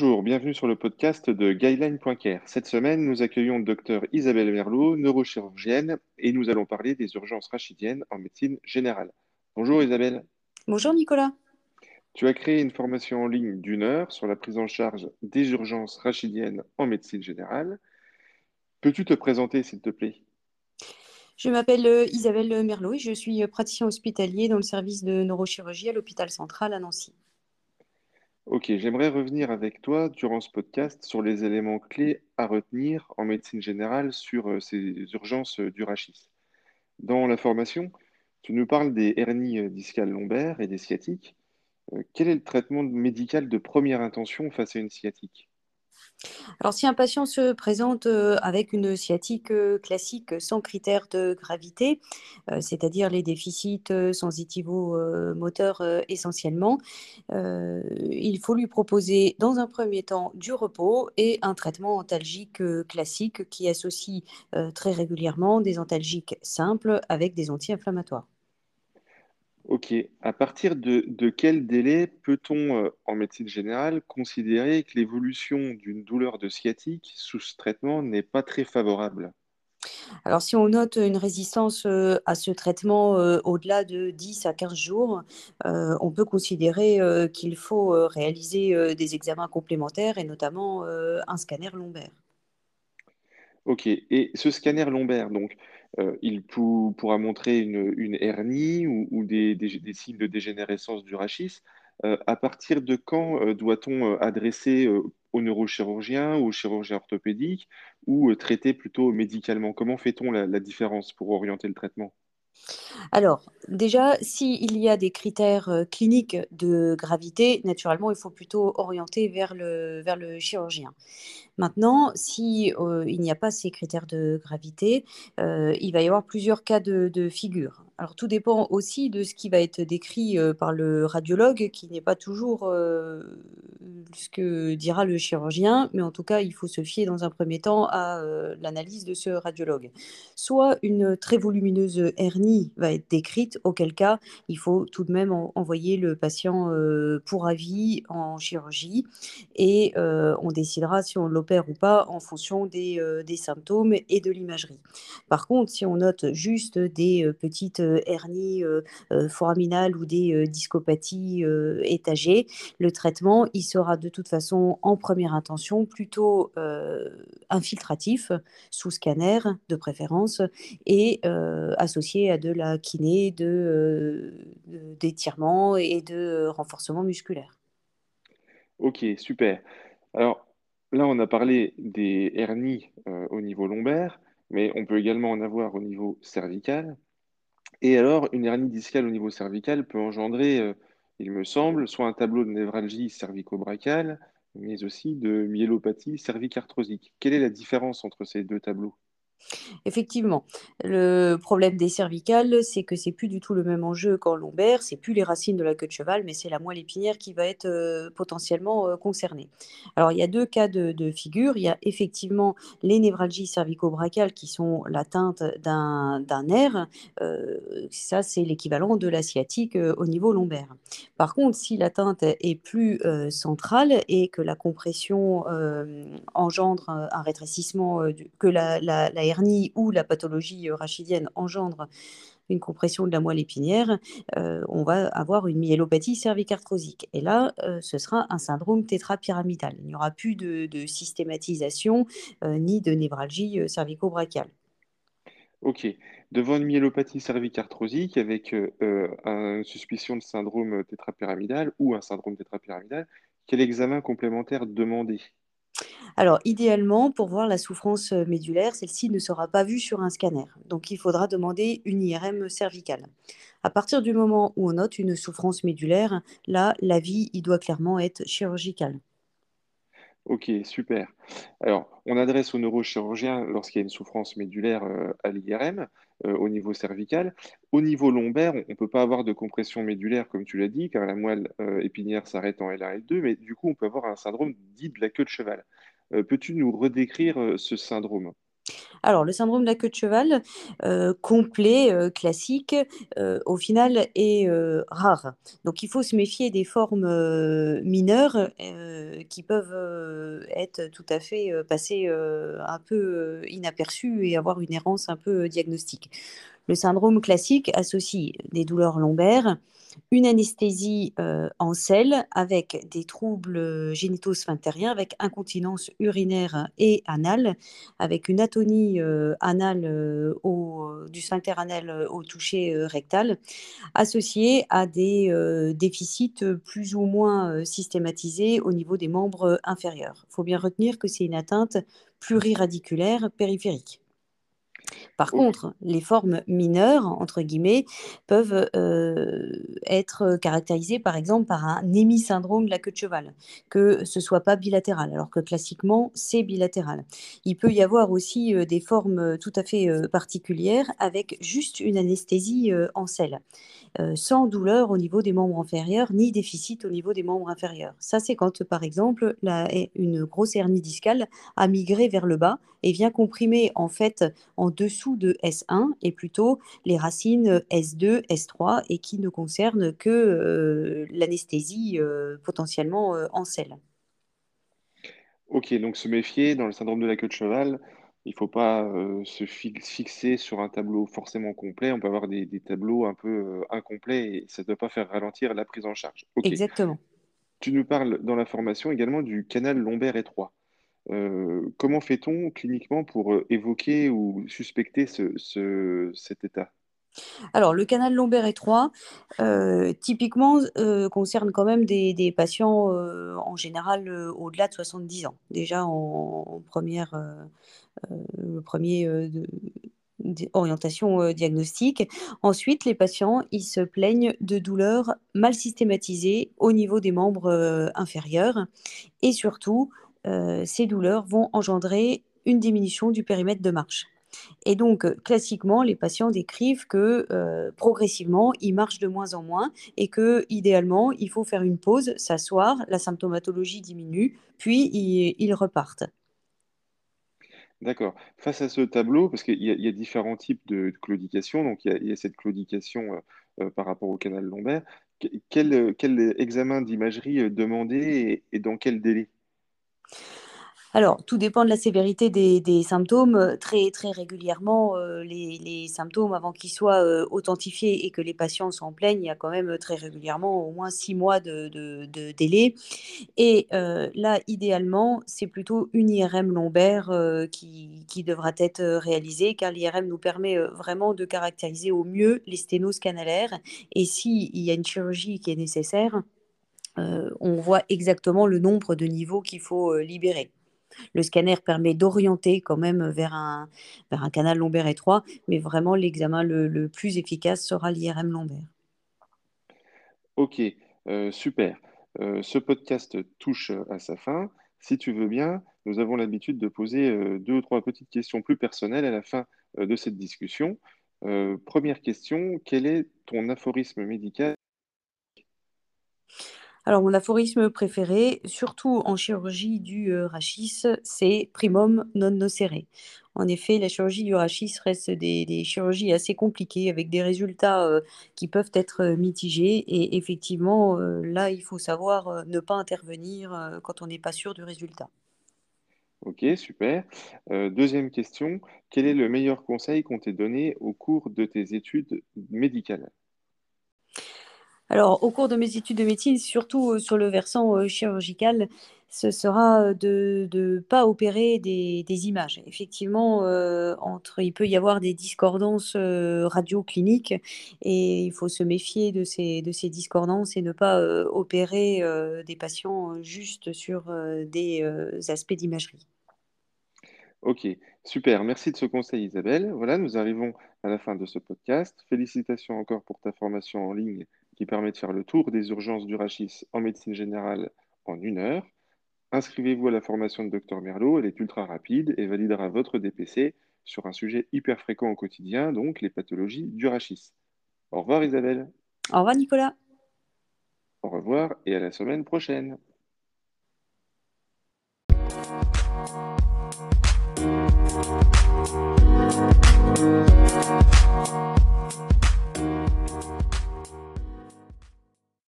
Bonjour, bienvenue sur le podcast de Guideline.care. Cette semaine, nous accueillons Dr Isabelle Merlot, neurochirurgienne, et nous allons parler des urgences rachidiennes en médecine générale. Bonjour Isabelle. Bonjour Nicolas. Tu as créé une formation en ligne d'une heure sur la prise en charge des urgences rachidiennes en médecine générale. Peux-tu te présenter, s'il te plaît? Je m'appelle euh, Isabelle Merlot et je suis praticien hospitalier dans le service de neurochirurgie à l'hôpital central à Nancy. Ok, j'aimerais revenir avec toi durant ce podcast sur les éléments clés à retenir en médecine générale sur euh, ces urgences euh, du rachis. Dans la formation, tu nous parles des hernies euh, discales lombaires et des sciatiques. quel est le traitement médical de première intention face à une sciatique? Alors, si un patient se présente euh, avec une sciatique euh, classique sans critère de gravité, euh, c'est-à-dire les déficits sensitivo-moteurs essentiellement, il faut lui proposer dans un premier temps du repos et un traitement antalgique classique qui associe très régulièrement des antalgiques simples avec des anti-inflammatoires. Ok. À partir de, de quel délai peut-on, euh, en médecine générale, considérer que l'évolution d'une douleur de sciatique sous ce traitement n'est pas très favorable? Alors, si on note une résistance euh, à ce traitement euh, au-delà de 10 à 15 jours, on peut considérer qu'il faut réaliser des examens complémentaires et notamment un scanner lombaire. Ok. Et ce scanner lombaire, donc, euh, il pourra montrer une, hernie ou, des, signes de dégénérescence du rachis. Euh, à partir de quand euh, doit-on adresser au neurochirurgien ou au chirurgien orthopédique ou traiter plutôt médicalement? Comment fait-on la différence pour orienter le traitement? Alors, déjà, s'il y a des critères euh, cliniques de gravité, naturellement, il faut plutôt orienter vers le, vers le chirurgien. Maintenant, si euh, il n'y a pas ces critères de gravité, euh, il va y avoir plusieurs cas de, figure. Alors, tout dépend aussi de ce qui va être décrit par le radiologue, qui n'est pas toujours ce que dira le chirurgien, mais en tout cas, il faut se fier dans un premier temps à l'analyse de ce radiologue. Soit une très volumineuse hernie va être décrite, auquel cas, il faut tout de même envoyer le patient pour avis en chirurgie et on décidera si on l'opère ou pas en fonction des, des symptômes et de l'imagerie. Par contre, si on note juste des petites euh, hernies euh, euh, foraminales ou des discopathies étagées, le traitement, il sera de toute façon en première intention plutôt infiltratif, sous scanner de préférence, et associé de la kiné, de, d'étirement et de renforcement musculaire. Ok, super. Alors là, on a parlé des hernies au niveau lombaire, mais on peut également en avoir au niveau cervical. Et alors, une hernie discale au niveau cervical peut engendrer, euh, il me semble, soit un tableau de névralgie cervico-brachiale, mais aussi de myélopathie cervicarthrosique. Quelle est la différence entre ces deux tableaux? Effectivement, le problème des cervicales, c'est que c'est plus du tout le même enjeu qu'en lombaire, c'est plus les racines de la queue de cheval, mais c'est la moelle épinière qui va être euh, potentiellement euh, concernée. Alors, il y a deux cas de, figure. Il y a effectivement les névralgies cervico-brachiales qui sont l'atteinte d'un nerf. Euh, ça, c'est l'équivalent de la sciatique au niveau lombaire. Par contre, si l'atteinte est plus centrale et que la compression engendre un rétrécissement, que la, la, la hernie ou la pathologie euh, rachidienne engendre une compression de la moelle épinière, euh, on va avoir une myélopathie cervicarthrosique. Et là, euh, ce sera un syndrome tétrapyramidal. Il n'y aura plus de, systématisation ni de névralgie cervico-brachiale. Ok. Devant une myélopathie cervicarthrosique avec une suspicion de syndrome tétrapyramidal ou un syndrome tétrapyramidal, quel examen complémentaire demander? Alors, idéalement, pour voir la souffrance médulaire, celle-ci ne sera pas vue sur un scanner. Donc, il faudra demander une IRM cervicale. À partir du moment où on note une souffrance médulaire, là, l'avis, il doit clairement être chirurgical. Ok, super. Alors, on adresse au neurochirurgien lorsqu'il y a une souffrance médulaire à l'IRM au niveau cervical. Au niveau lombaire, on ne peut pas avoir de compression médulaire, comme tu l'as dit, car la moelle épinière s'arrête en LRL2, mais du coup, on peut avoir un syndrome dit de la queue de cheval. Euh, peux-tu nous redécrire euh, ce syndrome? Alors, le syndrome de la queue de cheval, heu, complet, classique, au final est, rare. Donc il faut se méfier des formes, mineures, qui peuvent, être tout à fait, heu, un peu, inaperçues et avoir une errance un peu, diagnostique. Le syndrome classique associe des douleurs lombaires, une anesthésie euh, en selle avec des troubles euh, génito-sphinctériens, avec incontinence urinaire et anale, avec une atonie euh, anale au, du sphincter anal au toucher rectal, associée à des déficits plus ou moins systématisés au niveau des membres inférieurs. Il faut bien retenir que c'est une atteinte pluriradiculaire périphérique. Par contre, les formes «mineures» entre guillemets peuvent, heu, être caractérisées par exemple par un hémisyndrome de la queue de cheval, que ce soit pas bilatéral, alors que classiquement c'est bilatéral. Il peut y avoir aussi, heu, des formes, heu, tout à fait, particulières avec juste une anesthésie, en selle sans douleur au niveau des membres inférieurs, ni déficit au niveau des membres inférieurs. Ça, c'est quand, par exemple, la une grosse hernie discale a migré vers le bas et vient comprimer, en fait, en dessous de S1 et plutôt les racines S2, S3 et qui ne concernent que, heu, l'anesthésie, heu, potentiellement, heu, en selle. ok, donc se méfier dans le syndrome de la queue de cheval, il faut pas euh, se fi- fixer sur un tableau forcément complet. On peut avoir des, des tableaux un peu euh, incomplets et ça ne doit pas faire ralentir la prise en charge. Exactement. tu nous parles dans la formation également du canal lombaire étroit. Euh, comment fait-on cliniquement pour euh, évoquer ou suspecter ce, ce- cet état? Alors, le canal lombaire étroit, heu, typiquement, concerne quand même des patients, en général, au-delà de 70 ans. Déjà en en 1 le 1er, heu, de d orientation, diagnostique. Ensuite, les patients, ils se plaignent de douleurs mal systématisées au niveau des membres, inférieurs et surtout, ces douleurs vont engendrer une diminution du périmètre de marche. Et donc, heu, classiquement, les patients décrivent que, heu, progressivement, ils marchent de moins en moins et que, idéalement, il faut faire une pause, s'asseoir, la symptomatologie diminue, puis ils repartent. D'accord. Face à ce tableau, parce qu'il y a, différents types de, claudication, donc il y a, cette claudication euh, euh, par rapport au canal lombaire. Que- Quel, euh, examen d'imagerie euh, demander et dans quel délai? Alors, tout dépend de la sévérité des symptômes, heu, très très régulièrement, heu, les symptômes avant qu'ils soient, heu, authentifiés et que les patients s'en plaignent, il y a quand même, très régulièrement au moins 6 mois de délai. Et là, idéalement, c'est plutôt une IRM lombaire, qui devra être, réalisée car l'IRM nous permet, vraiment de caractériser au mieux les sténoses canalaires. Et s'il y a une chirurgie qui est nécessaire, on voit exactement le nombre de niveaux qu'il faut, heu, libérer. Le scanner permet d'orienter quand même vers un canal lombaire étroit, mais vraiment l'examen le plus efficace sera l'IRM lombaire. Ok, euh, super. Euh, ce podcast touche à sa fin. Si tu veux bien, nous avons l'habitude de poser euh, deux ou trois petites questions plus personnelles à la fin euh, de cette discussion. Euh, première question, quel est ton aphorisme médical? Alors mon aphorisme préféré, surtout en chirurgie du, rachis, c'est primum non nocere. En effet, la chirurgie du rachis reste des chirurgies assez compliquées avec des résultats, qui peuvent être, mitigés et effectivement, là, il faut savoir, ne pas intervenir, quand on n'est pas sûr du résultat. Ok, super. Deuxième question, quel est le meilleur conseil qu'on t'ait donné au cours de tes études médicales? Alors, au cours de mes études de médecine, surtout, heu, sur le versant, heu, chirurgical, ce sera, heu, de de pas opérer des images. Effectivement, entre il peut y avoir des discordances, radio-cliniques et il faut se méfier de ces discordances et ne pas, opérer, des patients, juste sur, des, aspects d'imagerie. Ok, super. Merci de ce conseil, Isabelle. Voilà, nous arrivons à la fin de ce podcast. Félicitations encore pour ta formation en ligne qui permet de faire le tour des urgences du Rachis en médecine générale en une heure. Inscrivez-vous à la formation de Dr Merlot, elle est ultra rapide et validera votre DPC sur un sujet hyper fréquent au quotidien, donc les pathologies du rachis. Au revoir Isabelle. Au revoir Nicolas. Au revoir et à la semaine prochaine.